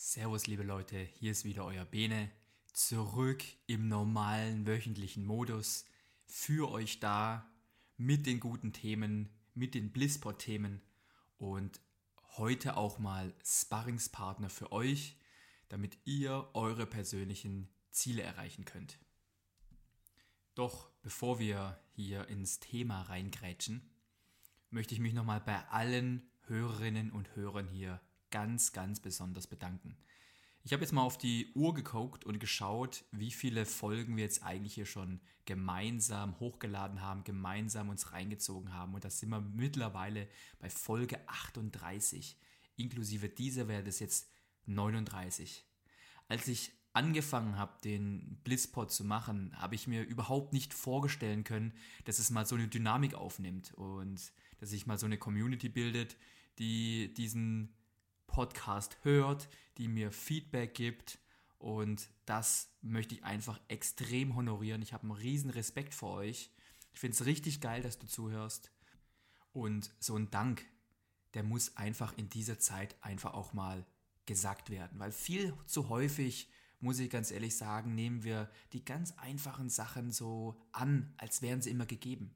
Servus liebe Leute, hier ist wieder euer Bene, zurück im normalen wöchentlichen Modus, für euch da mit den guten Themen, mit den Blisspot-Themen und heute auch mal Sparringspartner für euch, damit ihr eure persönlichen Ziele erreichen könnt. Doch bevor wir hier ins Thema reingrätschen, möchte ich mich nochmal bei allen Hörerinnen und Hörern hier ganz, ganz besonders bedanken. Ich habe jetzt mal auf die Uhr geguckt und geschaut, wie viele Folgen wir jetzt eigentlich hier schon gemeinsam hochgeladen haben, gemeinsam uns reingezogen haben. Und da sind wir mittlerweile bei Folge 38. Inklusive dieser wäre das jetzt 39. Als ich angefangen habe, den Blitzpod zu machen, habe ich mir überhaupt nicht vorstellen können, dass es mal so eine Dynamik aufnimmt und dass sich mal so eine Community bildet, die diesen Podcast hört, die mir Feedback gibt. Und das möchte ich einfach extrem honorieren. Ich habe einen riesen Respekt vor euch. Ich finde es richtig geil, dass du zuhörst. Und so ein Dank, der muss einfach in dieser Zeit einfach auch mal gesagt werden. Weil viel zu häufig, muss ich ganz ehrlich sagen, nehmen wir die ganz einfachen Sachen so an, als wären sie immer gegeben.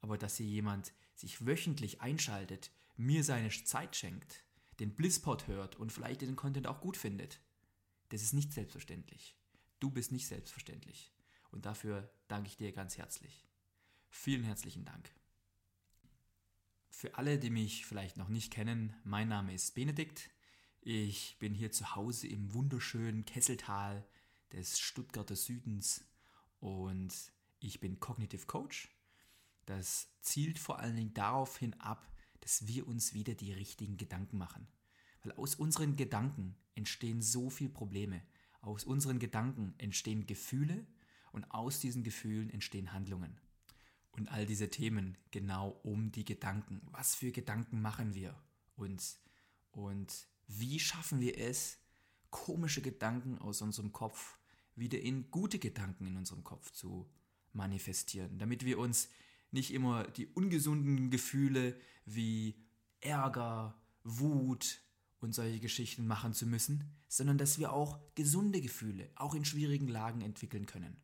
Aber dass hier jemand sich wöchentlich einschaltet, mir seine Zeit schenkt, den Blisspot hört und vielleicht den Content auch gut findet. Das ist nicht selbstverständlich. Du bist nicht selbstverständlich. Und dafür danke ich dir ganz herzlich. Vielen herzlichen Dank. Für alle, die mich vielleicht noch nicht kennen, mein Name ist Benedikt. Ich bin hier zu Hause im wunderschönen Kesseltal des Stuttgarter Südens und ich bin Cognitive Coach. Das zielt vor allen Dingen darauf hin ab, dass wir uns wieder die richtigen Gedanken machen. Weil aus unseren Gedanken entstehen so viele Probleme. Aus unseren Gedanken entstehen Gefühle und aus diesen Gefühlen entstehen Handlungen. Und all diese Themen genau um die Gedanken. Was für Gedanken machen wir uns? Und wie schaffen wir es, komische Gedanken aus unserem Kopf wieder in gute Gedanken in unserem Kopf zu manifestieren, damit wir uns nicht immer die ungesunden Gefühle wie Ärger, Wut und solche Geschichten machen zu müssen, sondern dass wir auch gesunde Gefühle, auch in schwierigen Lagen entwickeln können.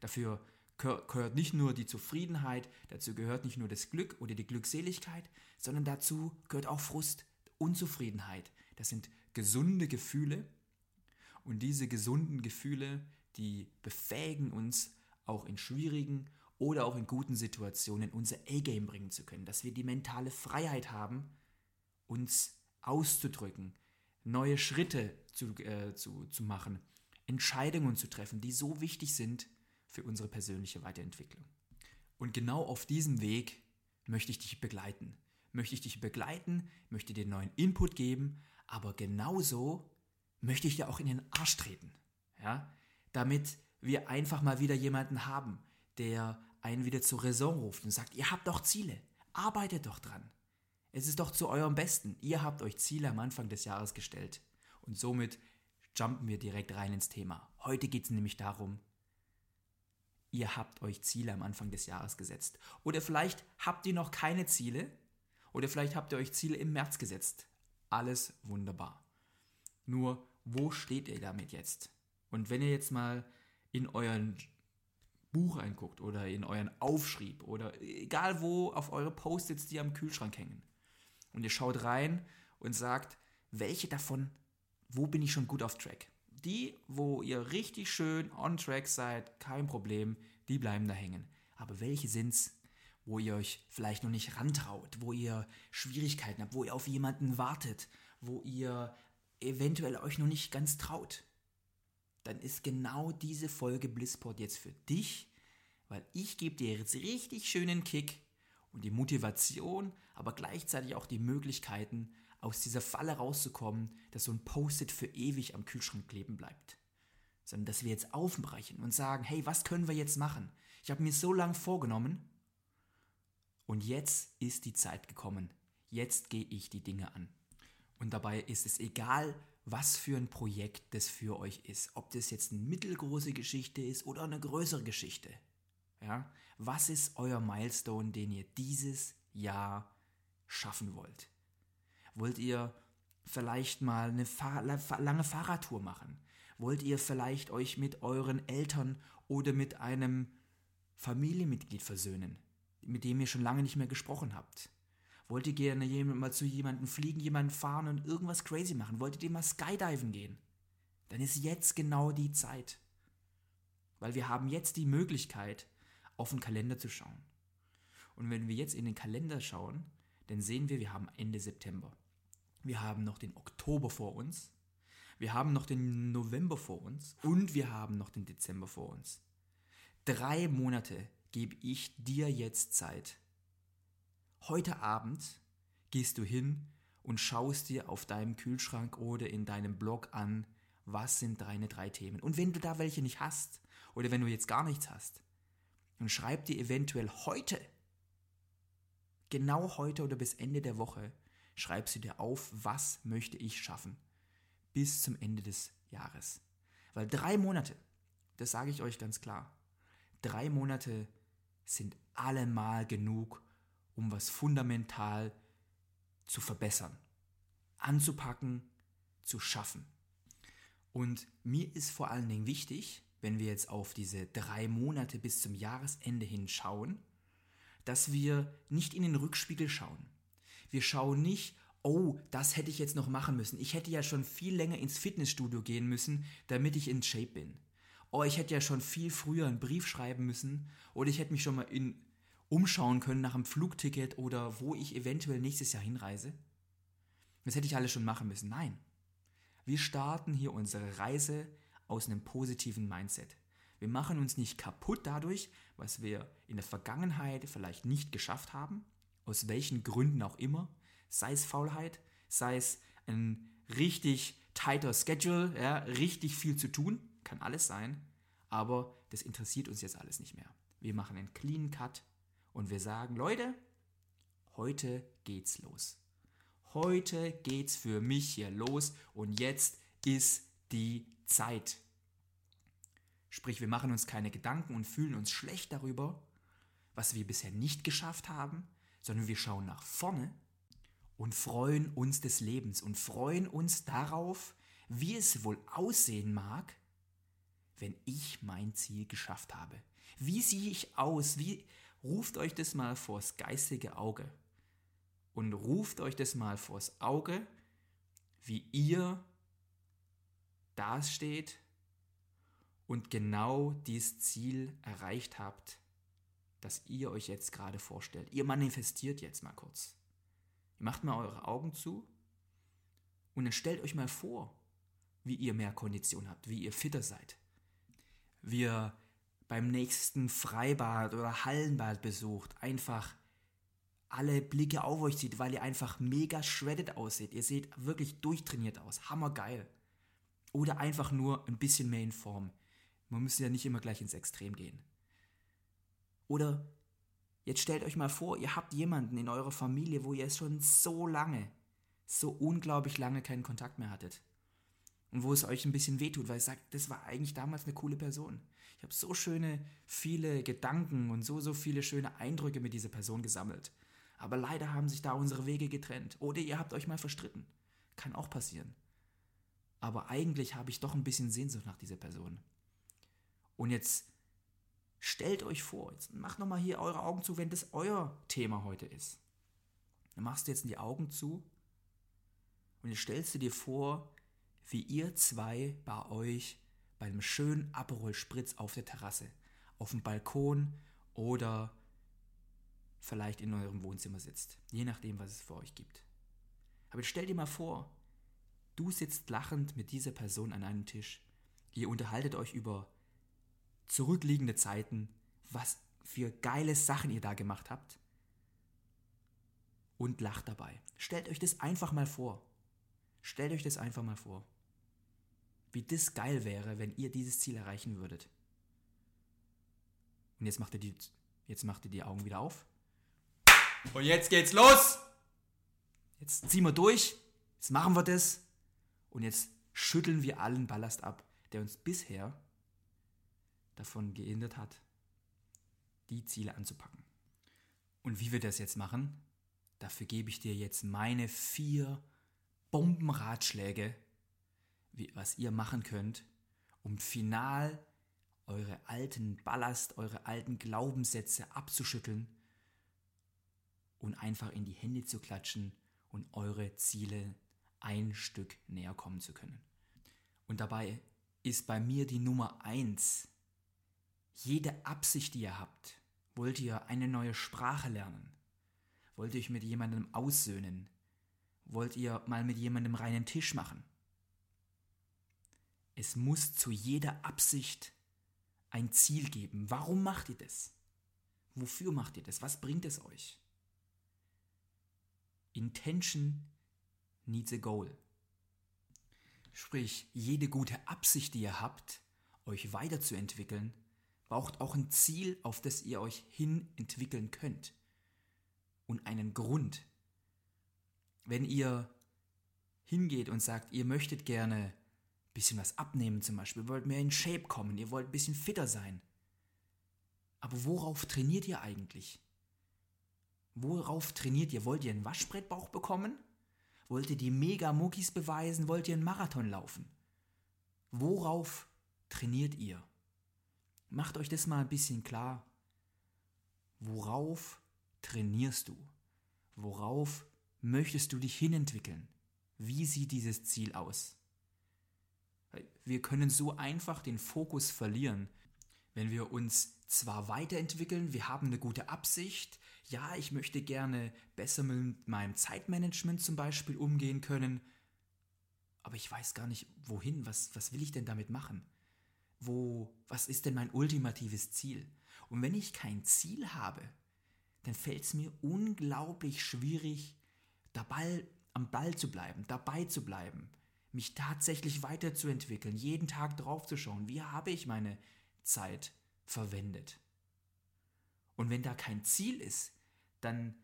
Dafür gehört nicht nur die Zufriedenheit, dazu gehört nicht nur das Glück oder die Glückseligkeit, sondern dazu gehört auch Frust, Unzufriedenheit. Das sind gesunde Gefühle und diese gesunden Gefühle, die befähigen uns auch in schwierigen oder auch in guten Situationen unser A-Game bringen zu können, dass wir die mentale Freiheit haben, uns auszudrücken, neue Schritte zu, äh, zu, zu machen, Entscheidungen zu treffen, die so wichtig sind für unsere persönliche Weiterentwicklung. Und genau auf diesem Weg möchte ich dich begleiten. Möchte ich dich begleiten, möchte dir neuen Input geben, aber genauso möchte ich dir auch in den Arsch treten. Ja? Damit wir einfach mal wieder jemanden haben, der einen wieder zur Raison ruft und sagt, ihr habt doch Ziele, arbeitet doch dran. Es ist doch zu eurem Besten. Ihr habt euch Ziele am Anfang des Jahres gestellt. Und somit jumpen wir direkt rein ins Thema. Heute geht es nämlich darum, ihr habt euch Ziele am Anfang des Jahres gesetzt. Oder vielleicht habt ihr noch keine Ziele. Oder vielleicht habt ihr euch Ziele im März gesetzt. Alles wunderbar. Nur, wo steht ihr damit jetzt? Und wenn ihr jetzt mal in euren Buch reinguckt oder in euren Aufschrieb oder egal wo auf eure Post-its, die am Kühlschrank hängen. Und ihr schaut rein und sagt, welche davon, wo bin ich schon gut auf Track? Die, wo ihr richtig schön on track seid, kein Problem, die bleiben da hängen. Aber welche sind's, wo ihr euch vielleicht noch nicht rantraut, wo ihr Schwierigkeiten habt, wo ihr auf jemanden wartet, wo ihr eventuell euch noch nicht ganz traut? Dann ist genau diese Folge Blissport jetzt für dich, weil ich gebe dir jetzt richtig schönen Kick und die Motivation, aber gleichzeitig auch die Möglichkeiten, aus dieser Falle rauszukommen, dass so ein Post-it für ewig am Kühlschrank kleben bleibt. Sondern dass wir jetzt aufbrechen und sagen, hey, was können wir jetzt machen? Ich habe mir so lange vorgenommen und jetzt ist die Zeit gekommen. Jetzt gehe ich die Dinge an. Und dabei ist es egal, was für ein Projekt das für euch ist. Ob das jetzt eine mittelgroße Geschichte ist oder eine größere Geschichte. Ja? Was ist euer Milestone, den ihr dieses Jahr schaffen wollt? Wollt ihr vielleicht mal eine lange Fahrradtour machen? Wollt ihr vielleicht euch mit euren Eltern oder mit einem Familienmitglied versöhnen, mit dem ihr schon lange nicht mehr gesprochen habt? Wollt ihr gerne mal zu jemandem fliegen, jemanden fahren und irgendwas crazy machen? Wolltet ihr mal skydiven gehen? Dann ist jetzt genau die Zeit. Weil wir haben jetzt die Möglichkeit, auf den Kalender zu schauen. Und wenn wir jetzt in den Kalender schauen, dann sehen wir, wir haben Ende September. Wir haben noch den Oktober vor uns. Wir haben noch den November vor uns. Und wir haben noch den Dezember vor uns. Drei Monate gebe ich dir jetzt Zeit. Heute Abend gehst du hin und schaust dir auf deinem Kühlschrank oder in deinem Blog an, was sind deine drei Themen. Und wenn du da welche nicht hast oder wenn du jetzt gar nichts hast, dann schreib dir eventuell heute Genau heute oder bis Ende der Woche schreibst du dir auf, was möchte ich schaffen bis zum Ende des Jahres. Weil drei Monate, das sage ich euch ganz klar, drei Monate sind allemal genug, um was fundamental zu verbessern, anzupacken, zu schaffen. Und mir ist vor allen Dingen wichtig, wenn wir jetzt auf diese drei Monate bis zum Jahresende hinschauen, dass wir nicht in den Rückspiegel schauen. Wir schauen nicht, oh, das hätte ich jetzt noch machen müssen. Ich hätte ja schon viel länger ins Fitnessstudio gehen müssen, damit ich in Shape bin. Oh, ich hätte ja schon viel früher einen Brief schreiben müssen oder ich hätte mich schon mal in, umschauen können nach einem Flugticket oder wo ich eventuell nächstes Jahr hinreise. Das hätte ich alles schon machen müssen. Nein. Wir starten hier unsere Reise aus einem positiven Mindset. Wir machen uns nicht kaputt dadurch, was wir in der Vergangenheit vielleicht nicht geschafft haben, aus welchen Gründen auch immer, sei es Faulheit, sei es ein richtig tighter Schedule, ja, richtig viel zu tun, kann alles sein, aber das interessiert uns jetzt alles nicht mehr. Wir machen einen clean Cut und wir sagen, Leute, heute geht's los. Heute geht's für mich hier los und jetzt ist die Zeit. Sprich, wir machen uns keine Gedanken und fühlen uns schlecht darüber, was wir bisher nicht geschafft haben, sondern wir schauen nach vorne und freuen uns des Lebens und freuen uns darauf, wie es wohl aussehen mag, wenn ich mein Ziel geschafft habe. Wie sehe ich aus? Wie ruft euch das mal vors geistige Auge und ruft euch das mal vors Auge, wie ihr dasteht und genau dieses Ziel erreicht habt, das ihr euch jetzt gerade vorstellt. Ihr manifestiert jetzt mal kurz. Ihr macht mal eure Augen zu und dann stellt euch mal vor, wie ihr mehr Kondition habt, wie ihr fitter seid. Wie ihr beim nächsten Freibad oder Hallenbad besucht, einfach alle Blicke auf euch zieht, weil ihr einfach mega shredded aussieht. Ihr seht wirklich durchtrainiert aus. Hammergeil. Oder einfach nur ein bisschen mehr in Form. Man muss ja nicht immer gleich ins Extrem gehen. Oder jetzt stellt euch mal vor, ihr habt jemanden in eurer Familie, wo ihr schon so lange, so unglaublich lange keinen Kontakt mehr hattet. Und wo es euch ein bisschen wehtut, weil ihr sagt, das war eigentlich damals eine coole Person. Ich habe so schöne, viele Gedanken und so, so viele schöne Eindrücke mit dieser Person gesammelt. Aber leider haben sich da unsere Wege getrennt. Oder ihr habt euch mal verstritten. Kann auch passieren. Aber eigentlich habe ich doch ein bisschen Sehnsucht nach dieser Person. Und jetzt stellt euch vor, jetzt macht nochmal hier eure Augen zu, wenn das euer Thema heute ist. Dann machst du jetzt die Augen zu und jetzt stellst du dir vor, wie ihr zwei bei euch bei einem schönen Aperol Spritz auf der Terrasse, auf dem Balkon oder vielleicht in eurem Wohnzimmer sitzt, je nachdem, was es für euch gibt. Aber stell dir mal vor, du sitzt lachend mit dieser Person an einem Tisch. Ihr unterhaltet euch über zurückliegende Zeiten, was für geile Sachen ihr da gemacht habt und lacht dabei. Stellt euch das einfach mal vor. Stellt euch das einfach mal vor. Wie das geil wäre, wenn ihr dieses Ziel erreichen würdet. Und jetzt macht ihr die, jetzt macht ihr die Augen wieder auf. Und jetzt geht's los! Jetzt ziehen wir durch. Jetzt machen wir das. Und jetzt schütteln wir allen Ballast ab, der uns bisher davon gehindert hat, die Ziele anzupacken. Und wie wir das jetzt machen, dafür gebe ich dir jetzt meine vier Bombenratschläge, wie, was ihr machen könnt, um final eure alten Ballast, eure alten Glaubenssätze abzuschütteln und einfach in die Hände zu klatschen und eure Ziele ein Stück näher kommen zu können. Und dabei ist bei mir die Nummer eins jede Absicht, die ihr habt. Wollt ihr eine neue Sprache lernen? Wollt ihr euch mit jemandem aussöhnen? Wollt ihr mal mit jemandem reinen Tisch machen? Es muss zu jeder Absicht ein Ziel geben. Warum macht ihr das? Wofür macht ihr das? Was bringt es euch? Intention needs a goal. Sprich, jede gute Absicht, die ihr habt, euch weiterzuentwickeln, braucht auch ein Ziel, auf das ihr euch hin entwickeln könnt. Und einen Grund. Wenn ihr hingeht und sagt, ihr möchtet gerne bisschen was abnehmen zum Beispiel, wollt mehr in Shape kommen, ihr wollt ein bisschen fitter sein. Aber worauf trainiert ihr eigentlich? Worauf trainiert ihr? Wollt ihr einen Waschbrettbauch bekommen? Wollt ihr die Mega-Muckis beweisen? Wollt ihr einen Marathon laufen? Worauf trainiert ihr? Macht euch das mal ein bisschen klar. Worauf trainierst du? Worauf möchtest du dich hinentwickeln? Wie sieht dieses Ziel aus? Wir können so einfach den Fokus verlieren, wenn wir uns zwar weiterentwickeln, wir haben eine gute Absicht, ja, ich möchte gerne besser mit meinem Zeitmanagement zum Beispiel umgehen können, aber ich weiß gar nicht, wohin, was, was will ich denn damit machen? Wo, was ist denn mein ultimatives Ziel? Und wenn ich kein Ziel habe, dann fällt es mir unglaublich schwierig, dabei am Ball zu bleiben, dabei zu bleiben, mich tatsächlich weiterzuentwickeln, jeden Tag drauf zu schauen, wie habe ich meine Zeit verwendet. Und wenn da kein Ziel ist, dann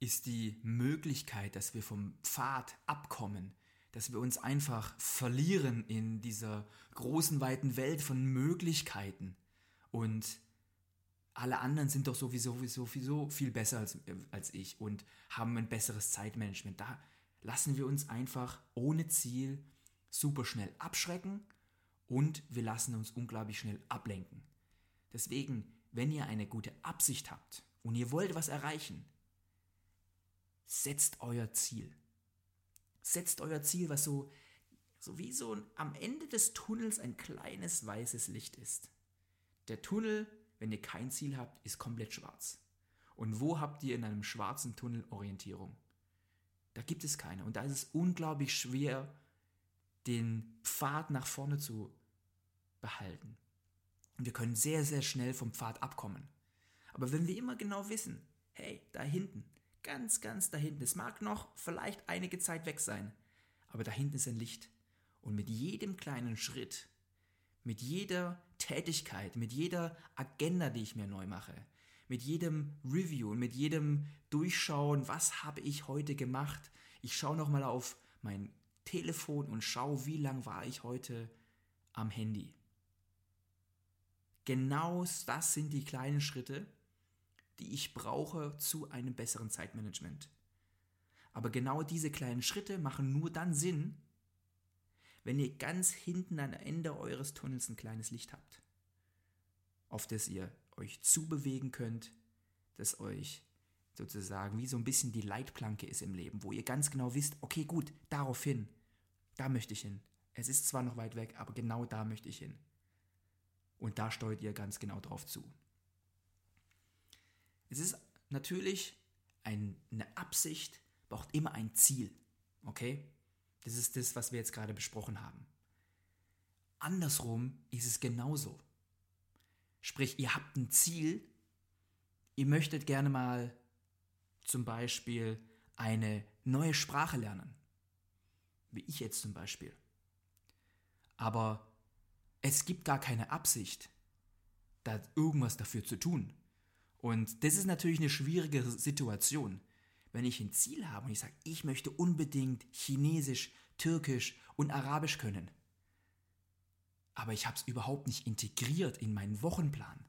ist die Möglichkeit, dass wir vom Pfad abkommen, dass wir uns einfach verlieren in dieser großen, weiten Welt von Möglichkeiten. Und alle anderen sind doch sowieso, sowieso viel besser als, als ich und haben ein besseres Zeitmanagement. Da lassen wir uns einfach ohne Ziel super schnell abschrecken und wir lassen uns unglaublich schnell ablenken. Deswegen, wenn ihr eine gute Absicht habt und ihr wollt was erreichen, setzt euer Ziel. Setzt euer Ziel, was so, so wie so am Ende des Tunnels ein kleines weißes Licht ist. Der Tunnel, wenn ihr kein Ziel habt, ist komplett schwarz. Und wo habt ihr in einem schwarzen Tunnel Orientierung? Da gibt es keine. Und da ist es unglaublich schwer, den Pfad nach vorne zu behalten. Und wir können sehr, sehr schnell vom Pfad abkommen. Aber wenn wir immer genau wissen, hey, da hinten, Ganz, ganz da hinten. Es mag noch vielleicht einige Zeit weg sein, aber da hinten ist ein Licht. Und mit jedem kleinen Schritt, mit jeder Tätigkeit, mit jeder Agenda, die ich mir neu mache, mit jedem Review und mit jedem Durchschauen, was habe ich heute gemacht, ich schaue nochmal auf mein Telefon und schau, wie lang war ich heute am Handy. Genau das sind die kleinen Schritte, die ich brauche zu einem besseren Zeitmanagement. Aber genau diese kleinen Schritte machen nur dann Sinn, wenn ihr ganz hinten am Ende eures Tunnels ein kleines Licht habt, auf das ihr euch zubewegen könnt, das euch sozusagen wie so ein bisschen die Leitplanke ist im Leben, wo ihr ganz genau wisst, okay, gut, darauf hin, da möchte ich hin. Es ist zwar noch weit weg, aber genau da möchte ich hin. Und da steuert ihr ganz genau drauf zu. Es ist natürlich ein, eine Absicht, braucht immer ein Ziel. Okay? Das ist das, was wir jetzt gerade besprochen haben. Andersrum ist es genauso. Sprich, ihr habt ein Ziel, ihr möchtet gerne mal zum Beispiel eine neue Sprache lernen. Wie ich jetzt zum Beispiel. Aber es gibt gar keine Absicht, da irgendwas dafür zu tun. Und das ist natürlich eine schwierige Situation, wenn ich ein Ziel habe und ich sage, ich möchte unbedingt Chinesisch, Türkisch und Arabisch können. Aber ich habe es überhaupt nicht integriert in meinen Wochenplan.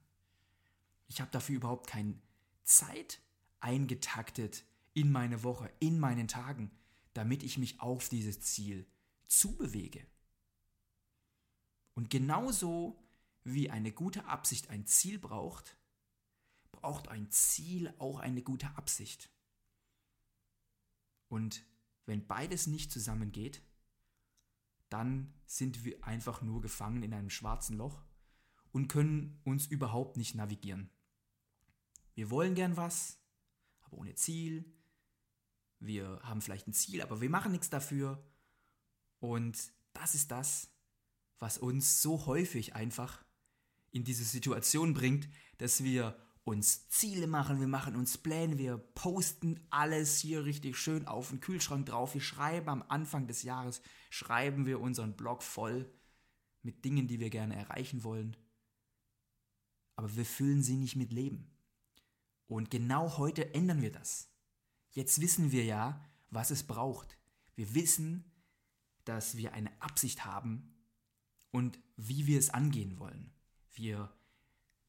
Ich habe dafür überhaupt keine Zeit eingetaktet in meine Woche, in meinen Tagen, damit ich mich auf dieses Ziel zubewege. Und genauso wie eine gute Absicht ein Ziel braucht, braucht ein Ziel auch eine gute Absicht. Und wenn beides nicht zusammengeht, dann sind wir einfach nur gefangen in einem schwarzen Loch und können uns überhaupt nicht navigieren. Wir wollen gern was, aber ohne Ziel. Wir haben vielleicht ein Ziel, aber wir machen nichts dafür. Und das ist das, was uns so häufig einfach in diese Situation bringt, dass wir uns Ziele machen, wir machen uns Pläne, wir posten alles hier richtig schön auf den Kühlschrank drauf. Wir schreiben am Anfang des Jahres, schreiben wir unseren Blog voll mit Dingen, die wir gerne erreichen wollen. Aber wir füllen sie nicht mit Leben. Und genau heute ändern wir das. Jetzt wissen wir ja, was es braucht. Wir wissen, dass wir eine Absicht haben und wie wir es angehen wollen. Wir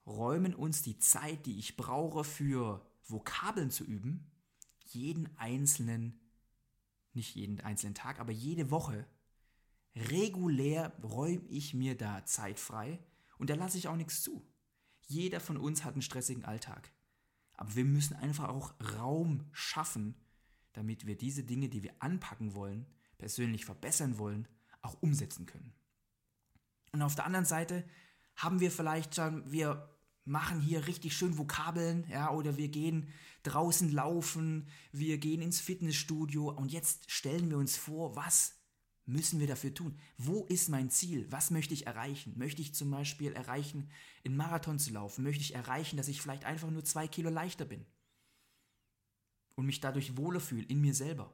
räumen uns die Zeit, die ich brauche für Vokabeln zu üben, jeden einzelnen, nicht jeden einzelnen Tag, aber jede Woche, regulär räume ich mir da Zeit frei und da lasse ich auch nichts zu. Jeder von uns hat einen stressigen Alltag. Aber wir müssen einfach auch Raum schaffen, damit wir diese Dinge, die wir anpacken wollen, persönlich verbessern wollen, auch umsetzen können. Und auf der anderen Seite haben wir vielleicht schon, wir machen hier richtig schön Vokabeln, ja, oder wir gehen draußen laufen, wir gehen ins Fitnessstudio und jetzt stellen wir uns vor, was müssen wir dafür tun? Wo ist mein Ziel? Was möchte ich erreichen? Möchte ich zum Beispiel erreichen, in Marathon zu laufen? Möchte ich erreichen, dass ich vielleicht einfach nur zwei Kilo leichter bin? Und mich dadurch wohler fühle in mir selber.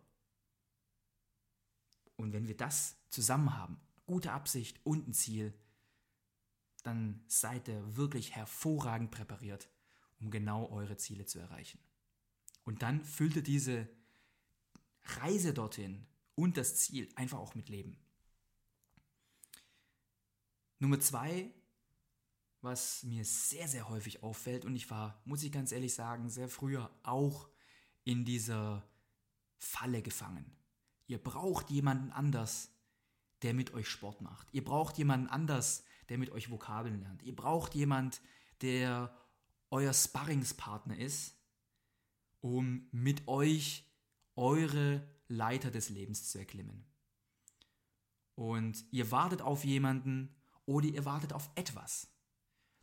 Und wenn wir das zusammen haben, gute Absicht und ein Ziel, dann seid ihr wirklich hervorragend präpariert, um genau eure Ziele zu erreichen. Und dann füllt ihr diese Reise dorthin und das Ziel einfach auch mit Leben. Nummer zwei, was mir sehr, sehr häufig auffällt, und ich war, muss ich ganz ehrlich sagen, sehr früher auch in dieser Falle gefangen. Ihr braucht jemanden anders, der mit euch Sport macht. Ihr braucht jemanden anders, der mit euch Vokabeln lernt. Ihr braucht jemanden, der euer Sparringspartner ist, um mit euch eure Leiter des Lebens zu erklimmen. Und ihr wartet auf jemanden oder ihr wartet auf etwas.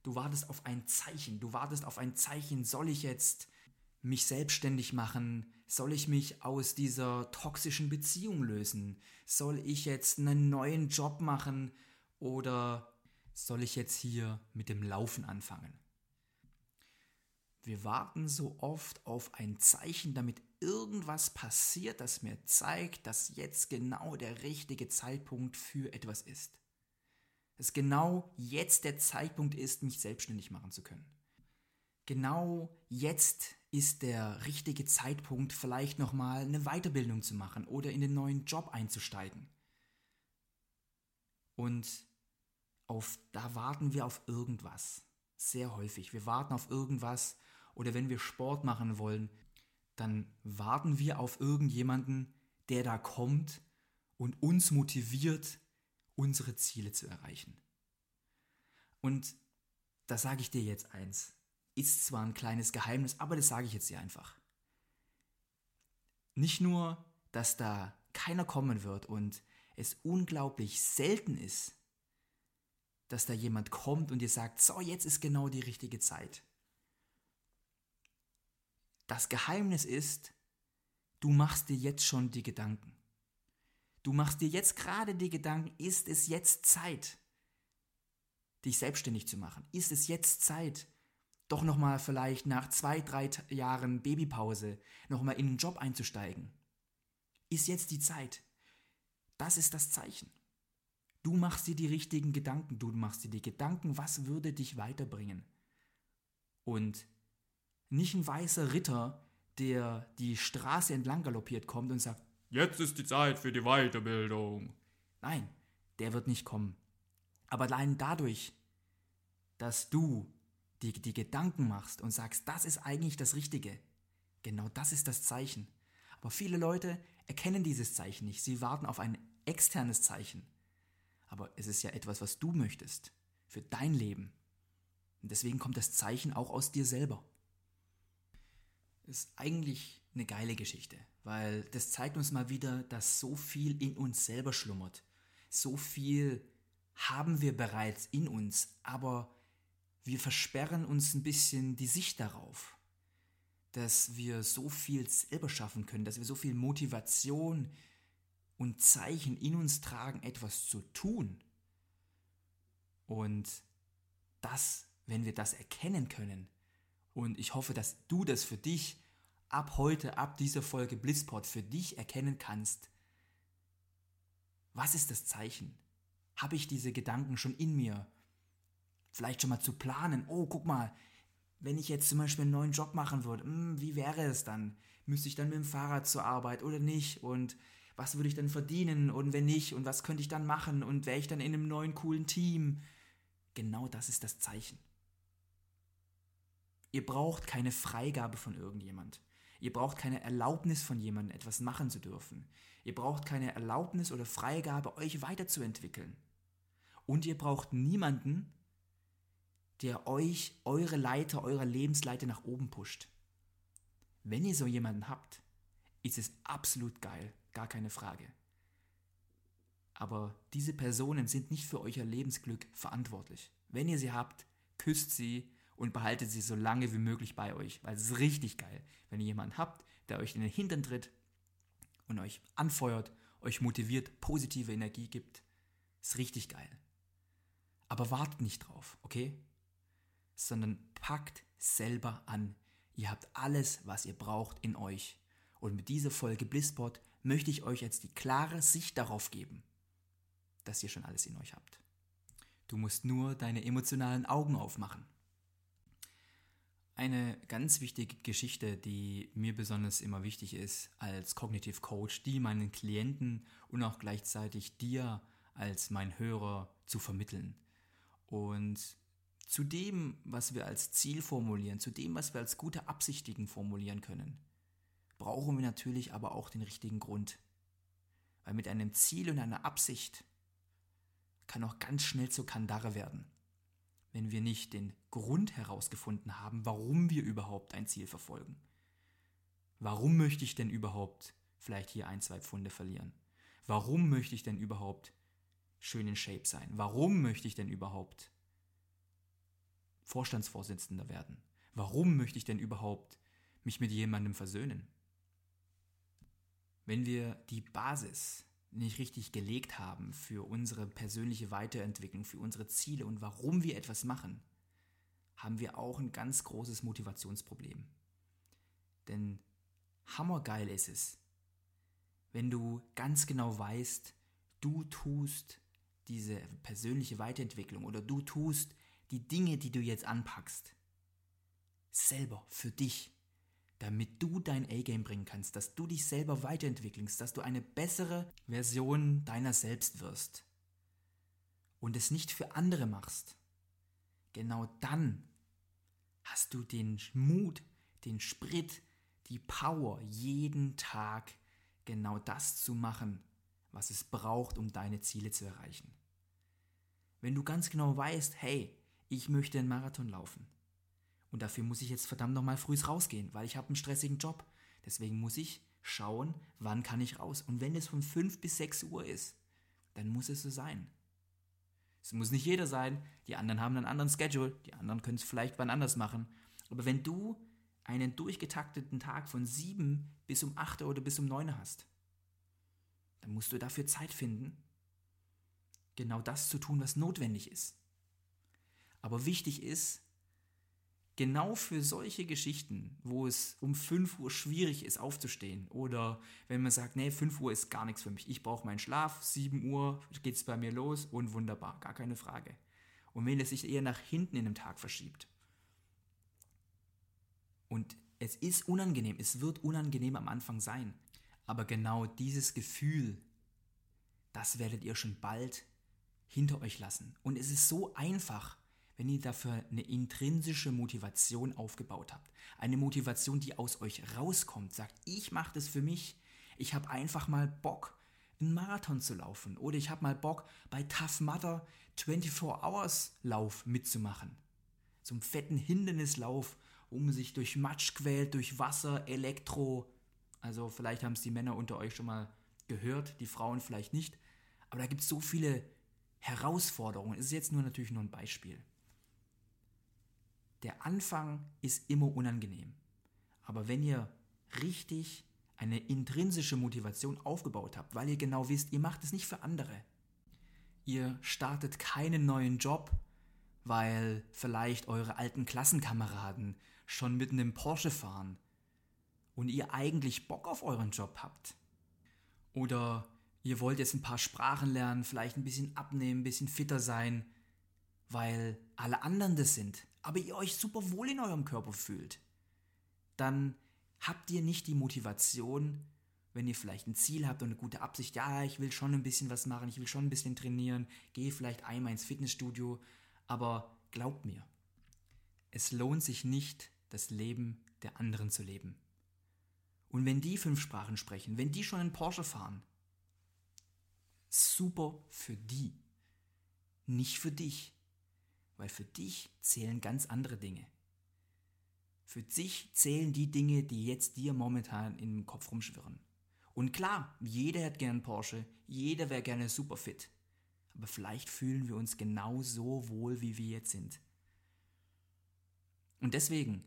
Du wartest auf ein Zeichen. Du wartest auf ein Zeichen. Soll ich jetzt mich selbstständig machen? Soll ich mich aus dieser toxischen Beziehung lösen? Soll ich jetzt einen neuen Job machen? Oder soll ich jetzt hier mit dem Laufen anfangen? Wir warten so oft auf ein Zeichen, damit irgendwas passiert, das mir zeigt, dass jetzt genau der richtige Zeitpunkt für etwas ist. Dass genau jetzt der Zeitpunkt ist, mich selbstständig machen zu können. Genau jetzt ist der richtige Zeitpunkt, vielleicht nochmal eine Weiterbildung zu machen oder in den neuen Job einzusteigen. Und auf, da warten wir auf irgendwas. Sehr häufig. Wir warten auf irgendwas. Oder wenn wir Sport machen wollen, dann warten wir auf irgendjemanden, der da kommt und uns motiviert, unsere Ziele zu erreichen. Und da sage ich dir jetzt eins. Ist zwar ein kleines Geheimnis, aber das sage ich jetzt dir einfach. Nicht nur, dass da keiner kommen wird und es unglaublich selten ist, dass da jemand kommt und dir sagt, so, jetzt ist genau die richtige Zeit. Das Geheimnis ist, du machst dir jetzt schon die Gedanken. Du machst dir jetzt gerade die Gedanken, ist es jetzt Zeit, dich selbstständig zu machen? Ist es jetzt Zeit, doch nochmal vielleicht nach zwei, drei Jahren Babypause nochmal in einen Job einzusteigen? Ist jetzt die Zeit? Das ist das Zeichen. Du machst dir die richtigen Gedanken, du machst dir die Gedanken, was würde dich weiterbringen. Und nicht ein weißer Ritter, der die Straße entlang galoppiert kommt und sagt, jetzt ist die Zeit für die Weiterbildung. Nein, der wird nicht kommen. Aber allein dadurch, dass du die, die Gedanken machst und sagst, das ist eigentlich das Richtige, genau das ist das Zeichen. Aber viele Leute erkennen dieses Zeichen nicht. Sie warten auf ein externes Zeichen. Aber es ist ja etwas, was du möchtest. Für dein Leben. Und deswegen kommt das Zeichen auch aus dir selber. Ist eigentlich eine geile Geschichte, weil das zeigt uns mal wieder, dass so viel in uns selber schlummert. So viel haben wir bereits in uns, aber wir versperren uns ein bisschen die Sicht darauf, dass wir so viel selber schaffen können, dass wir so viel Motivation, und Zeichen in uns tragen, etwas zu tun. Und das, wenn wir das erkennen können, und ich hoffe, dass du das für dich ab heute, ab dieser Folge Blissport für dich erkennen kannst, was ist das Zeichen? Habe ich diese Gedanken schon in mir? Vielleicht schon mal zu planen, oh, guck mal, wenn ich jetzt zum Beispiel einen neuen Job machen würde, hm, wie wäre es dann? Müsste ich dann mit dem Fahrrad zur Arbeit oder nicht? Und was würde ich dann verdienen und wenn nicht und was könnte ich dann machen und wäre ich dann in einem neuen coolen Team. Genau das ist das Zeichen. Ihr braucht keine Freigabe von irgendjemand. Ihr braucht keine Erlaubnis von jemandem, etwas machen zu dürfen. Ihr braucht keine Erlaubnis oder Freigabe, euch weiterzuentwickeln. Und ihr braucht niemanden, der euch eure Leiter, eure Lebensleiter nach oben pusht. Wenn ihr so jemanden habt, ist es absolut geil. Gar keine Frage. Aber diese Personen sind nicht für euer Lebensglück verantwortlich. Wenn ihr sie habt, küsst sie und behaltet sie so lange wie möglich bei euch, weil es ist richtig geil, wenn ihr jemanden habt, der euch in den Hintern tritt und euch anfeuert, euch motiviert, positive Energie gibt. Ist richtig geil. Aber wartet nicht drauf, okay? Sondern packt selber an. Ihr habt alles, was ihr braucht in euch. Und mit dieser Folge Blisspot möchte ich euch jetzt die klare Sicht darauf geben, dass ihr schon alles in euch habt. Du musst nur deine emotionalen Augen aufmachen. Eine ganz wichtige Geschichte, die mir besonders immer wichtig ist als Cognitive Coach, die meinen Klienten und auch gleichzeitig dir als mein Hörer zu vermitteln. Und zu dem, was wir als Ziel formulieren, zu dem, was wir als gute Absichtigen formulieren können brauchen wir natürlich aber auch den richtigen Grund. Weil mit einem Ziel und einer Absicht kann auch ganz schnell zur Kandare werden, wenn wir nicht den Grund herausgefunden haben, warum wir überhaupt ein Ziel verfolgen. Warum möchte ich denn überhaupt vielleicht hier ein, zwei Pfunde verlieren? Warum möchte ich denn überhaupt schön in Shape sein? Warum möchte ich denn überhaupt Vorstandsvorsitzender werden? Warum möchte ich denn überhaupt mich mit jemandem versöhnen? Wenn wir die Basis nicht richtig gelegt haben für unsere persönliche Weiterentwicklung, für unsere Ziele und warum wir etwas machen, haben wir auch ein ganz großes Motivationsproblem. Denn hammergeil ist es, wenn du ganz genau weißt, du tust diese persönliche Weiterentwicklung oder du tust die Dinge, die du jetzt anpackst, selber für dich, damit du dein A-Game bringen kannst, dass du dich selber weiterentwickelst, dass du eine bessere Version deiner selbst wirst. und es nicht für andere machst, genau dann hast du den Mut, den Sprit, die Power, jeden Tag genau das zu machen, was es braucht, um deine Ziele zu erreichen. Wenn du ganz genau weißt, hey, ich möchte einen Marathon laufen und dafür muss ich jetzt verdammt nochmal früh rausgehen, weil ich habe einen stressigen Job. Deswegen muss ich schauen, wann kann ich raus. Und wenn es von 5 bis 6 Uhr ist, dann muss es so sein. Es muss nicht jeder sein, die anderen haben einen anderen Schedule, die anderen können es vielleicht wann anders machen. Aber wenn du einen durchgetakteten Tag von 7 bis um 8 oder bis um 9 hast, dann musst du dafür Zeit finden, genau das zu tun, was notwendig ist. Aber wichtig ist, genau für solche Geschichten, wo es um 5 Uhr schwierig ist aufzustehen oder wenn man sagt, nee, 5 Uhr ist gar nichts für mich, ich brauche meinen Schlaf, 7 Uhr geht es bei mir los und wunderbar, gar keine Frage. Und wenn es sich eher nach hinten in dem Tag verschiebt, und es ist unangenehm, es wird unangenehm am Anfang sein. Aber genau dieses Gefühl, das werdet ihr schon bald hinter euch lassen. Und es ist so einfach, wenn ihr dafür eine intrinsische Motivation aufgebaut habt. Eine Motivation, die aus euch rauskommt, sagt, ich mache das für mich. Ich habe einfach mal Bock, einen Marathon zu laufen. Oder ich habe mal Bock, bei Tough Mudder 24 Hours Lauf mitzumachen. So einen fetten Hindernislauf um sich durch Matsch quält, durch Wasser, Elektro. Also vielleicht haben es die Männer unter euch schon mal gehört, die Frauen vielleicht nicht. Aber da gibt es so viele Herausforderungen. Es ist jetzt nur natürlich nur ein Beispiel. Der Anfang ist immer unangenehm. Aber wenn ihr richtig eine intrinsische Motivation aufgebaut habt, weil ihr genau wisst, ihr macht es nicht für andere. Ihr startet keinen neuen Job, weil vielleicht eure alten Klassenkameraden schon mit einem Porsche fahren und ihr eigentlich Bock auf euren Job habt. Oder ihr wollt jetzt ein paar Sprachen lernen, vielleicht ein bisschen abnehmen, ein bisschen fitter sein, weil alle anderen das sind, aber ihr euch super wohl in eurem Körper fühlt. Dann habt ihr nicht die Motivation, wenn ihr vielleicht ein Ziel habt und eine gute Absicht, ja, ich will schon ein bisschen was machen, ich will schon ein bisschen trainieren, gehe vielleicht einmal ins Fitnessstudio, aber glaubt mir, es lohnt sich nicht, das Leben der anderen zu leben. Und wenn die fünf Sprachen sprechen, wenn die schon einen Porsche fahren, super für die, nicht für dich, weil für dich zählen ganz andere Dinge. Für dich zählen die Dinge, die jetzt dir momentan im Kopf rumschwirren. Und klar, jeder hat gern Porsche, jeder wäre gerne super fit. Aber vielleicht fühlen wir uns genau so wohl, wie wir jetzt sind. Und deswegen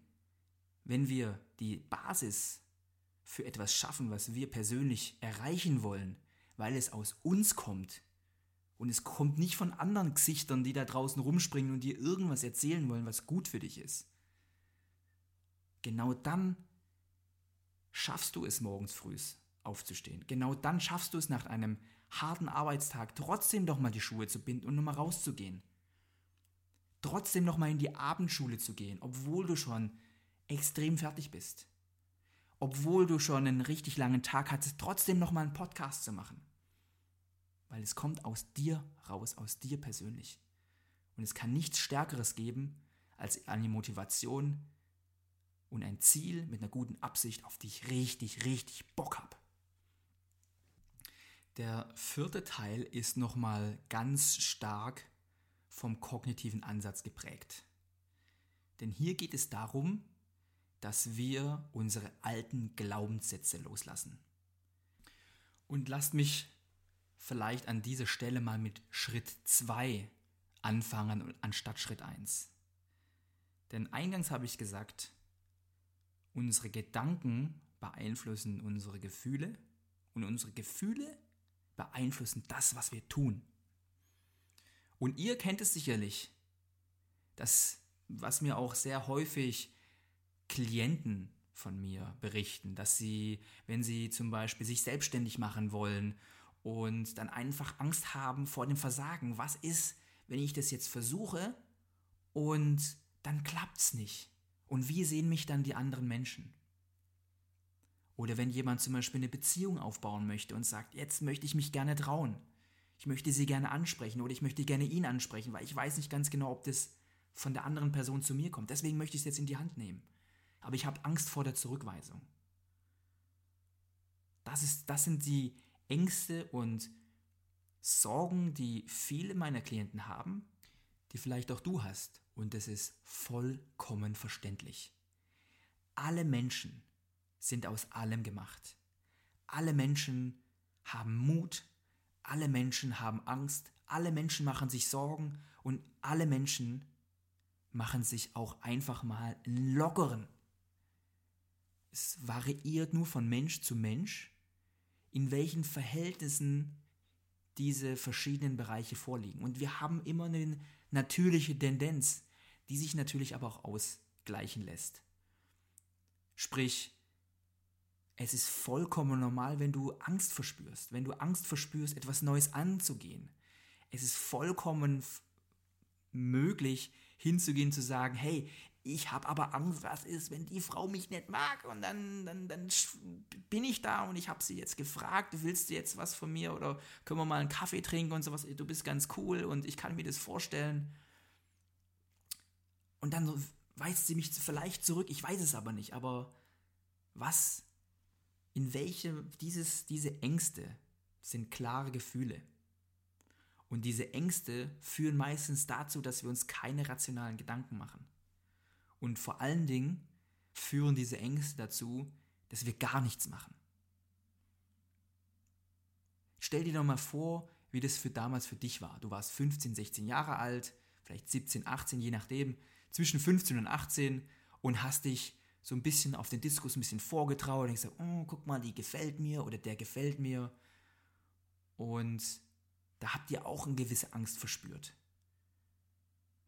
wenn wir die Basis für etwas schaffen, was wir persönlich erreichen wollen, weil es aus uns kommt und es kommt nicht von anderen Gesichtern, die da draußen rumspringen und dir irgendwas erzählen wollen, was gut für dich ist. Genau dann schaffst du es morgens früh aufzustehen. Genau dann schaffst du es nach einem harten Arbeitstag trotzdem doch mal die Schuhe zu binden und nochmal rauszugehen. Trotzdem nochmal in die Abendschule zu gehen, obwohl du schon extrem fertig bist. Obwohl du schon einen richtig langen Tag hattest, trotzdem nochmal einen Podcast zu machen. Weil es kommt aus dir raus, aus dir persönlich. Und es kann nichts Stärkeres geben als eine Motivation und ein Ziel mit einer guten Absicht, auf die ich richtig, richtig Bock habe. Der vierte Teil ist nochmal ganz stark vom kognitiven Ansatz geprägt. Denn hier geht es darum, dass wir unsere alten Glaubenssätze loslassen. Und lasst mich vielleicht an dieser Stelle mal mit Schritt 2 anfangen anstatt Schritt 1. Denn eingangs habe ich gesagt, unsere Gedanken beeinflussen unsere Gefühle und unsere Gefühle beeinflussen das, was wir tun. Und ihr kennt es sicherlich, das, was mir auch sehr häufig Klienten von mir berichten, dass sie, wenn sie zum Beispiel sich selbstständig machen wollen und dann einfach Angst haben vor dem Versagen. Was ist, wenn ich das jetzt versuche und dann klappt es nicht? Und wie sehen mich dann die anderen Menschen? Oder wenn jemand zum Beispiel eine Beziehung aufbauen möchte und sagt, jetzt möchte ich mich gerne trauen. Ich möchte sie gerne ansprechen oder ich möchte gerne ihn ansprechen, weil ich weiß nicht ganz genau, ob das von der anderen Person zu mir kommt. Deswegen möchte ich es jetzt in die Hand nehmen. Aber ich habe Angst vor der Zurückweisung. Das, ist, das sind die Ängste und Sorgen, die viele meiner Klienten haben, die vielleicht auch du hast. Und es ist vollkommen verständlich. Alle Menschen sind aus allem gemacht. Alle Menschen haben Mut, alle Menschen haben Angst, alle Menschen machen sich Sorgen und alle Menschen machen sich auch einfach mal lockeren. Es variiert nur von Mensch zu Mensch, in welchen Verhältnissen diese verschiedenen Bereiche vorliegen. Und wir haben immer eine natürliche Tendenz, die sich natürlich aber auch ausgleichen lässt. Sprich, es ist vollkommen normal, wenn du Angst verspürst, wenn du Angst verspürst, etwas Neues anzugehen. Es ist vollkommen möglich, hinzugehen, zu sagen, hey, ich habe aber Angst, was ist, wenn die Frau mich nicht mag und dann, dann, dann bin ich da und ich habe sie jetzt gefragt, willst du jetzt was von mir oder können wir mal einen Kaffee trinken und sowas, du bist ganz cool und ich kann mir das vorstellen. Und dann weist sie mich vielleicht zurück, ich weiß es aber nicht, aber was, in welche, dieses, diese Ängste sind klare Gefühle. Und diese Ängste führen meistens dazu, dass wir uns keine rationalen Gedanken machen. Und vor allen Dingen führen diese Ängste dazu, dass wir gar nichts machen. Stell dir doch mal vor, wie das für damals für dich war. Du warst 15, 16 Jahre alt, vielleicht 17, 18, je nachdem, zwischen 15 und 18 und hast dich so ein bisschen auf den Diskus ein bisschen vorgetraut und gesagt, oh, guck mal, die gefällt mir oder der gefällt mir. Und da habt ihr auch eine gewisse Angst verspürt.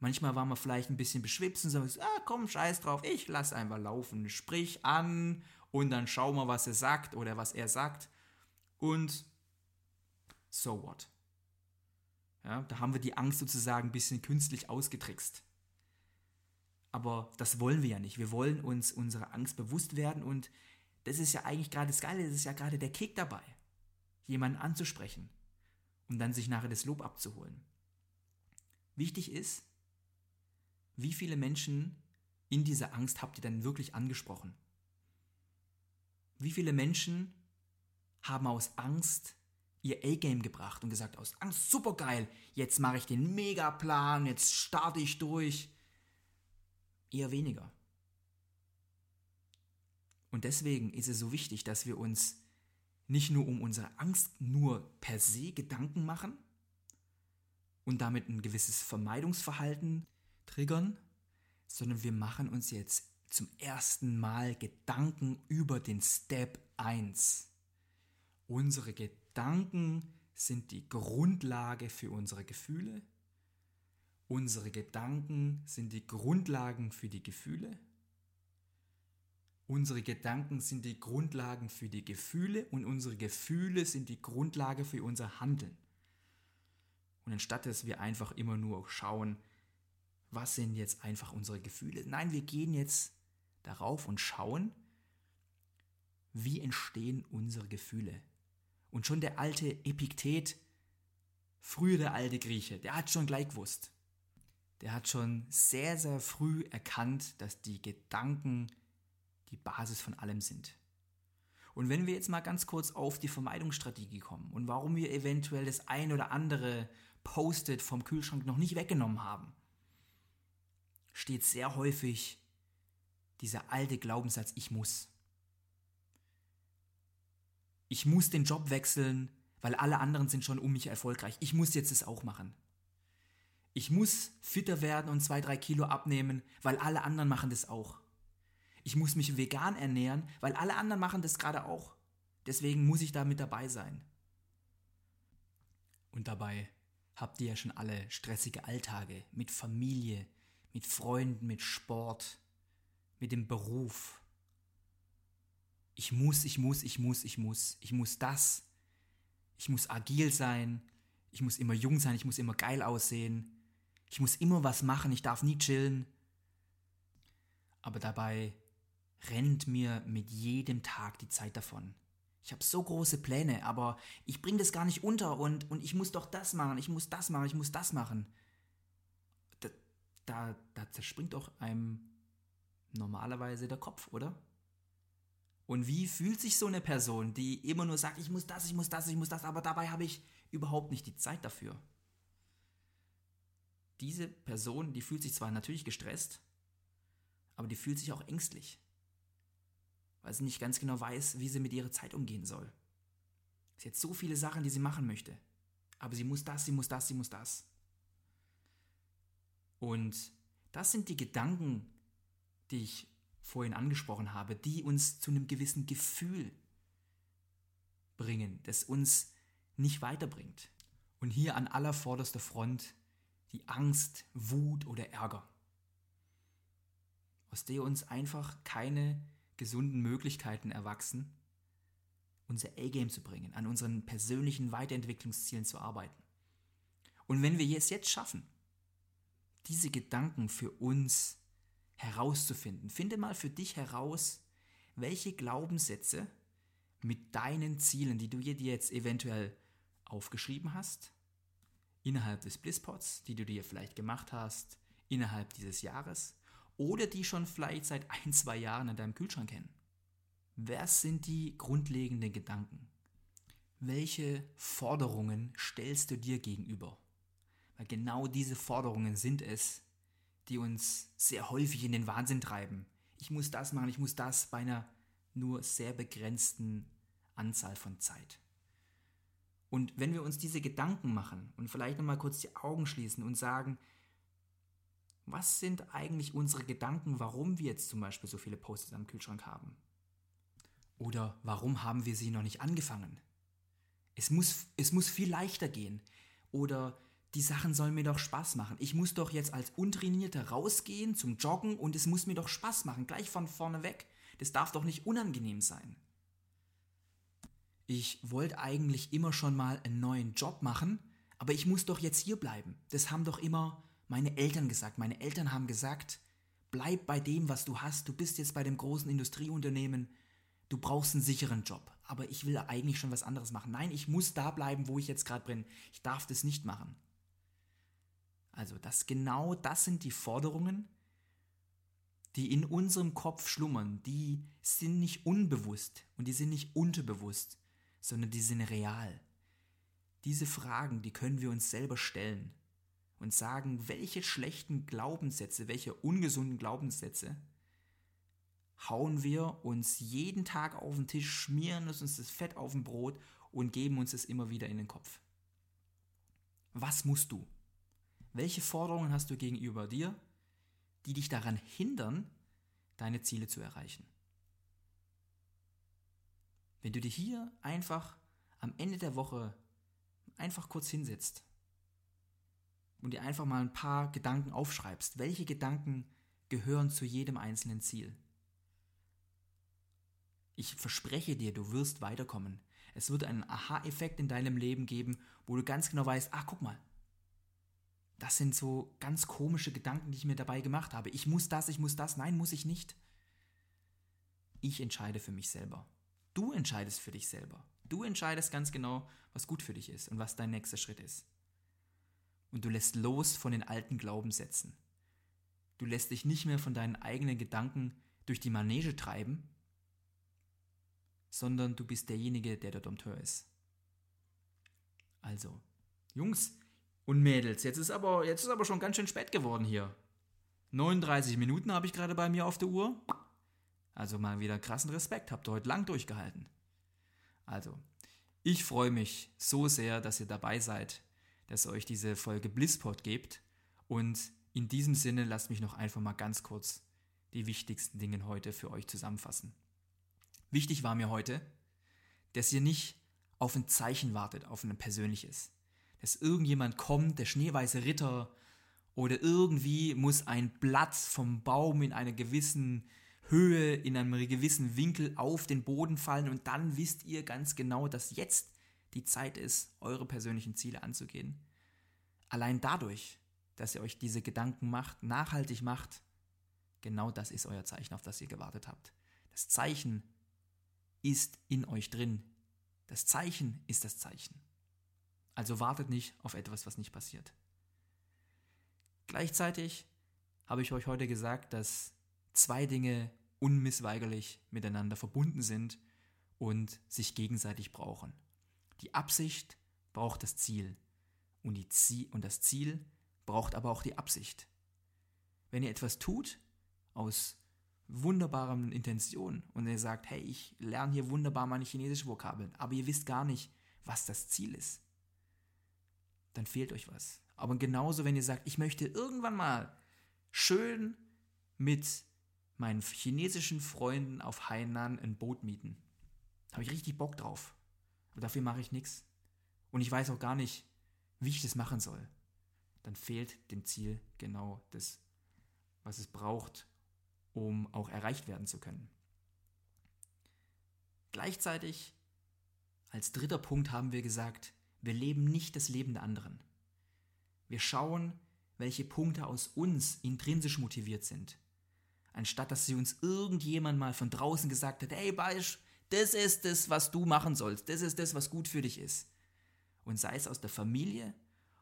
Manchmal war man vielleicht ein bisschen beschwipst und sagt, ah, komm, scheiß drauf, ich lass einfach laufen. Sprich an und dann schau mal, was er sagt oder was er sagt. Und so what? Ja, da haben wir die Angst sozusagen ein bisschen künstlich ausgetrickst. Aber das wollen wir ja nicht. Wir wollen uns unserer Angst bewusst werden und das ist ja eigentlich gerade das Geile, das ist ja gerade der Kick dabei, jemanden anzusprechen um dann sich nachher das Lob abzuholen. Wichtig ist, wie viele Menschen in dieser Angst habt ihr dann wirklich angesprochen? Wie viele Menschen haben aus Angst ihr A-Game gebracht und gesagt, aus Angst, super geil, jetzt mache ich den Megaplan, jetzt starte ich durch. Eher weniger. Und deswegen ist es so wichtig, dass wir uns nicht nur um unsere Angst nur per se Gedanken machen und damit ein gewisses Vermeidungsverhalten triggern, sondern wir machen uns jetzt zum ersten Mal Gedanken über den Step 1. Unsere Gedanken sind die Grundlage für unsere Gefühle. Unsere Gedanken sind die Grundlagen für die Gefühle. Unsere Gedanken sind die Grundlagen für die Gefühle und unsere Gefühle sind die Grundlage für unser Handeln. Und anstatt dass wir einfach immer nur schauen, was sind jetzt einfach unsere Gefühle, nein, wir gehen jetzt darauf und schauen, wie entstehen unsere Gefühle. Und schon der alte Epiktet, früher der alte Grieche, der hat schon gleich gewusst. Der hat schon sehr, sehr früh erkannt, dass die Gedanken die Basis von allem sind. Und wenn wir jetzt mal ganz kurz auf die Vermeidungsstrategie kommen und warum wir eventuell das ein oder andere Post-it vom Kühlschrank noch nicht weggenommen haben, steht sehr häufig dieser alte Glaubenssatz, ich muss. Ich muss den Job wechseln, weil alle anderen sind schon um mich erfolgreich. Ich muss jetzt es auch machen. Ich muss fitter werden und zwei, drei Kilo abnehmen, weil alle anderen machen das auch ich muss mich vegan ernähren, weil alle anderen machen das gerade auch. Deswegen muss ich da mit dabei sein. Und dabei habt ihr ja schon alle stressige Alltage mit Familie, mit Freunden, mit Sport, mit dem Beruf. Ich muss, ich muss, ich muss, ich muss, ich muss das. Ich muss agil sein, ich muss immer jung sein, ich muss immer geil aussehen, ich muss immer was machen, ich darf nie chillen. Aber dabei rennt mir mit jedem Tag die Zeit davon. Ich habe so große Pläne, aber ich bringe das gar nicht unter und, und ich muss doch das machen, ich muss das machen, ich muss das machen. Da, da, zerspringt doch einem normalerweise der Kopf, oder? Und wie fühlt sich so eine Person, die immer nur sagt, ich muss das, ich muss das, ich muss das, aber dabei habe ich überhaupt nicht die Zeit dafür? Diese Person, die fühlt sich zwar natürlich gestresst, aber die fühlt sich auch ängstlich weil sie nicht ganz genau weiß, wie sie mit ihrer Zeit umgehen soll. Sie hat so viele Sachen, die sie machen möchte. Aber sie muss das, sie muss das, sie muss das. Und das sind die Gedanken, die ich vorhin angesprochen habe, die uns zu einem gewissen Gefühl bringen, das uns nicht weiterbringt. Und hier an aller vorderster Front die Angst, Wut oder Ärger, aus der uns einfach keine gesunden Möglichkeiten erwachsen, unser A-Game zu bringen, an unseren persönlichen Weiterentwicklungszielen zu arbeiten. Und wenn wir es jetzt schaffen, diese Gedanken für uns herauszufinden, finde mal für dich heraus, welche Glaubenssätze mit deinen Zielen, die du dir jetzt eventuell aufgeschrieben hast, innerhalb des Blisspots, die du dir vielleicht gemacht hast, innerhalb dieses Jahres, oder die schon vielleicht seit ein, zwei Jahren in deinem Kühlschrank kennen. Was sind die grundlegenden Gedanken? Welche Forderungen stellst du dir gegenüber? Weil genau diese Forderungen sind es, die uns sehr häufig in den Wahnsinn treiben. Ich muss das machen, ich muss das bei einer nur sehr begrenzten Anzahl von Zeit. Und wenn wir uns diese Gedanken machen und vielleicht nochmal kurz die Augen schließen und sagen, was sind eigentlich unsere Gedanken, warum wir jetzt zum Beispiel so viele Posts am Kühlschrank haben? Oder warum haben wir sie noch nicht angefangen? Es muss, es muss viel leichter gehen. Oder die Sachen sollen mir doch Spaß machen. Ich muss doch jetzt als Untrainierter rausgehen zum Joggen und es muss mir doch Spaß machen, gleich von vorne weg. Das darf doch nicht unangenehm sein. Ich wollte eigentlich immer schon mal einen neuen Job machen, aber ich muss doch jetzt hier bleiben. Das haben doch immer meine Eltern gesagt. Meine Eltern haben gesagt, bleib bei dem, was du hast. Du bist jetzt bei dem großen Industrieunternehmen. Du brauchst einen sicheren Job. Aber ich will eigentlich schon was anderes machen. Nein, ich muss da bleiben, wo ich jetzt gerade bin. Ich darf das nicht machen. Also, das genau das sind die Forderungen, die in unserem Kopf schlummern. Die sind nicht unbewusst und die sind nicht unterbewusst, sondern die sind real. Diese Fragen, die können wir uns selber stellen und sagen, welche schlechten Glaubenssätze, welche ungesunden Glaubenssätze hauen wir uns jeden Tag auf den Tisch, schmieren uns das Fett auf dem Brot und geben uns es immer wieder in den Kopf. Was musst du? Welche Forderungen hast du gegenüber dir, die dich daran hindern, deine Ziele zu erreichen? Wenn du dich hier einfach am Ende der Woche einfach kurz hinsetzt und dir einfach mal ein paar Gedanken aufschreibst. Welche Gedanken gehören zu jedem einzelnen Ziel? Ich verspreche dir, du wirst weiterkommen. Es wird einen Aha-Effekt in deinem Leben geben, wo du ganz genau weißt, ach guck mal, das sind so ganz komische Gedanken, die ich mir dabei gemacht habe. Ich muss das, ich muss das. Nein, muss ich nicht. Ich entscheide für mich selber. Du entscheidest für dich selber. Du entscheidest ganz genau, was gut für dich ist und was dein nächster Schritt ist und du lässt los von den alten Glaubenssätzen. Du lässt dich nicht mehr von deinen eigenen Gedanken durch die Manege treiben, sondern du bist derjenige, der der Dompteur ist. Also, Jungs und Mädels, jetzt ist aber, jetzt ist aber schon ganz schön spät geworden hier. 39 Minuten habe ich gerade bei mir auf der Uhr. Also mal wieder krassen Respekt, habt ihr heute lang durchgehalten. Also, ich freue mich so sehr, dass ihr dabei seid dass ihr euch diese Folge Blisspot gebt. Und in diesem Sinne lasst mich noch einfach mal ganz kurz die wichtigsten Dinge heute für euch zusammenfassen. Wichtig war mir heute, dass ihr nicht auf ein Zeichen wartet, auf ein persönliches. Dass irgendjemand kommt, der schneeweiße Ritter, oder irgendwie muss ein Blatt vom Baum in einer gewissen Höhe, in einem gewissen Winkel auf den Boden fallen und dann wisst ihr ganz genau, dass jetzt die Zeit ist, eure persönlichen Ziele anzugehen. Allein dadurch, dass ihr euch diese Gedanken macht, nachhaltig macht, genau das ist euer Zeichen, auf das ihr gewartet habt. Das Zeichen ist in euch drin. Das Zeichen ist das Zeichen. Also wartet nicht auf etwas, was nicht passiert. Gleichzeitig habe ich euch heute gesagt, dass zwei Dinge unmissweigerlich miteinander verbunden sind und sich gegenseitig brauchen. Die Absicht braucht das Ziel und, die Ziel und das Ziel braucht aber auch die Absicht. Wenn ihr etwas tut aus wunderbaren Intentionen und ihr sagt, hey, ich lerne hier wunderbar meine chinesische Vokabeln, aber ihr wisst gar nicht, was das Ziel ist, dann fehlt euch was. Aber genauso, wenn ihr sagt, ich möchte irgendwann mal schön mit meinen chinesischen Freunden auf Hainan ein Boot mieten. Habe ich richtig Bock drauf. Aber dafür mache ich nichts. Und ich weiß auch gar nicht, wie ich das machen soll. Dann fehlt dem Ziel genau das, was es braucht, um auch erreicht werden zu können. Gleichzeitig, als dritter Punkt haben wir gesagt, wir leben nicht das Leben der anderen. Wir schauen, welche Punkte aus uns intrinsisch motiviert sind. Anstatt dass sie uns irgendjemand mal von draußen gesagt hat, hey Beisch, das ist das, was du machen sollst, das ist das, was gut für dich ist. Und sei es aus der Familie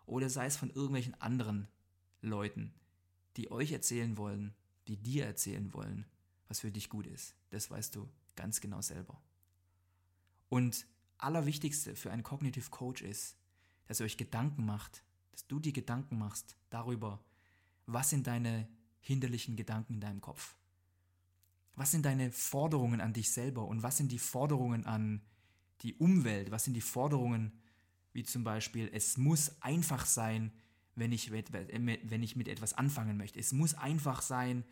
oder sei es von irgendwelchen anderen Leuten, die euch erzählen wollen, die dir erzählen wollen, was für dich gut ist. Das weißt du ganz genau selber. Und allerwichtigste für einen Cognitive Coach ist, dass ihr euch Gedanken macht, dass du dir Gedanken machst darüber, was sind deine hinderlichen Gedanken in deinem Kopf? Was sind deine Forderungen an dich selber und was sind die Forderungen an die Umwelt? Was sind die Forderungen, wie zum Beispiel, es muss einfach sein, wenn ich, wenn ich mit etwas anfangen möchte. Es muss einfach sein,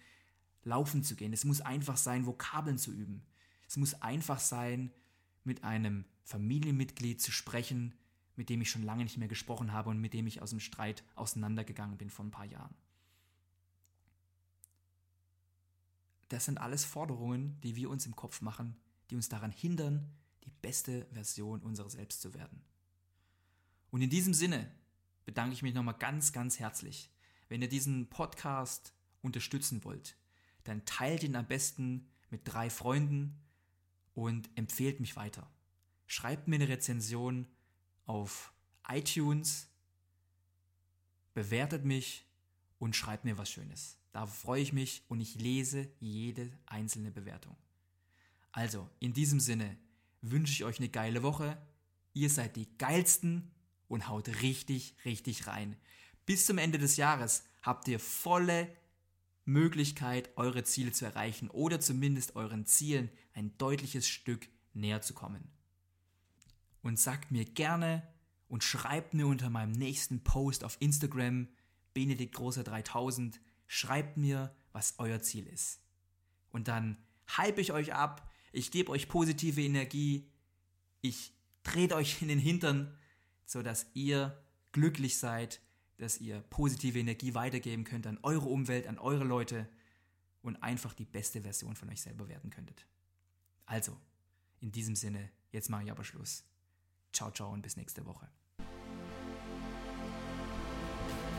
laufen zu gehen. Es muss einfach sein, Vokabeln zu üben. Es muss einfach sein, mit einem Familienmitglied zu sprechen, mit dem ich schon lange nicht mehr gesprochen habe und mit dem ich aus dem Streit auseinandergegangen bin vor ein paar Jahren. Das sind alles Forderungen, die wir uns im Kopf machen, die uns daran hindern, die beste Version unserer selbst zu werden. Und in diesem Sinne bedanke ich mich nochmal ganz, ganz herzlich. Wenn ihr diesen Podcast unterstützen wollt, dann teilt ihn am besten mit drei Freunden und empfehlt mich weiter. Schreibt mir eine Rezension auf iTunes, bewertet mich und schreibt mir was Schönes. Da freue ich mich und ich lese jede einzelne Bewertung. Also, in diesem Sinne wünsche ich euch eine geile Woche. Ihr seid die geilsten und haut richtig, richtig rein. Bis zum Ende des Jahres habt ihr volle Möglichkeit, eure Ziele zu erreichen oder zumindest euren Zielen ein deutliches Stück näher zu kommen und sagt mir gerne und schreibt mir unter meinem nächsten Post auf Instagram Benedikt Großer 3000, schreibt mir, was euer Ziel ist. Und dann hype ich euch ab, ich gebe euch positive Energie, ich trete euch in den Hintern, sodass ihr glücklich seid, dass ihr positive Energie weitergeben könnt an eure Umwelt, an eure Leute und einfach die beste Version von euch selber werden könntet. Also, in diesem Sinne, jetzt mache ich aber Schluss. Ciao, ciao und bis nächste Woche.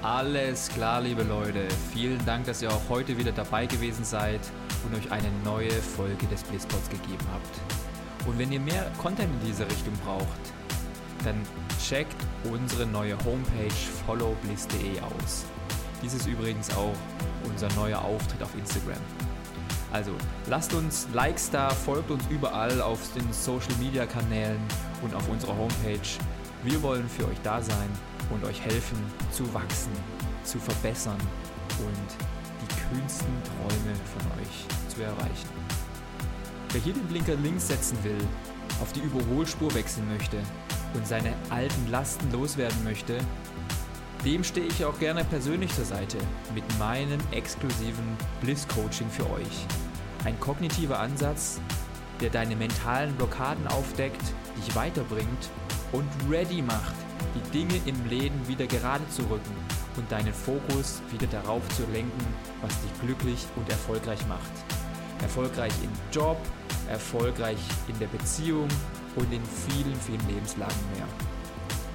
Alles klar, liebe Leute. Vielen Dank, dass ihr auch heute wieder dabei gewesen seid und euch eine neue Folge des Blitzpods gegeben habt. Und wenn ihr mehr Content in diese Richtung braucht, dann checkt unsere neue Homepage followbliss.de aus. Dies ist übrigens auch unser neuer Auftritt auf Instagram. Also lasst uns Likes da, folgt uns überall auf den Social Media Kanälen und auf unserer Homepage. Wir wollen für euch da sein und euch helfen zu wachsen, zu verbessern und die kühnsten Träume von euch zu erreichen. Wer hier den Blinker links setzen will, auf die Überholspur wechseln möchte und seine alten Lasten loswerden möchte, dem stehe ich auch gerne persönlich zur Seite mit meinem exklusiven Bliss Coaching für euch. Ein kognitiver Ansatz, der deine mentalen Blockaden aufdeckt, dich weiterbringt und ready macht, die Dinge im Leben wieder gerade zu rücken und deinen Fokus wieder darauf zu lenken, was dich glücklich und erfolgreich macht. Erfolgreich im Job, erfolgreich in der Beziehung und in vielen, vielen Lebenslagen mehr.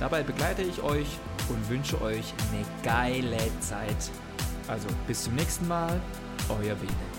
Dabei begleite ich euch und wünsche euch eine geile Zeit. Also bis zum nächsten Mal, euer Bene.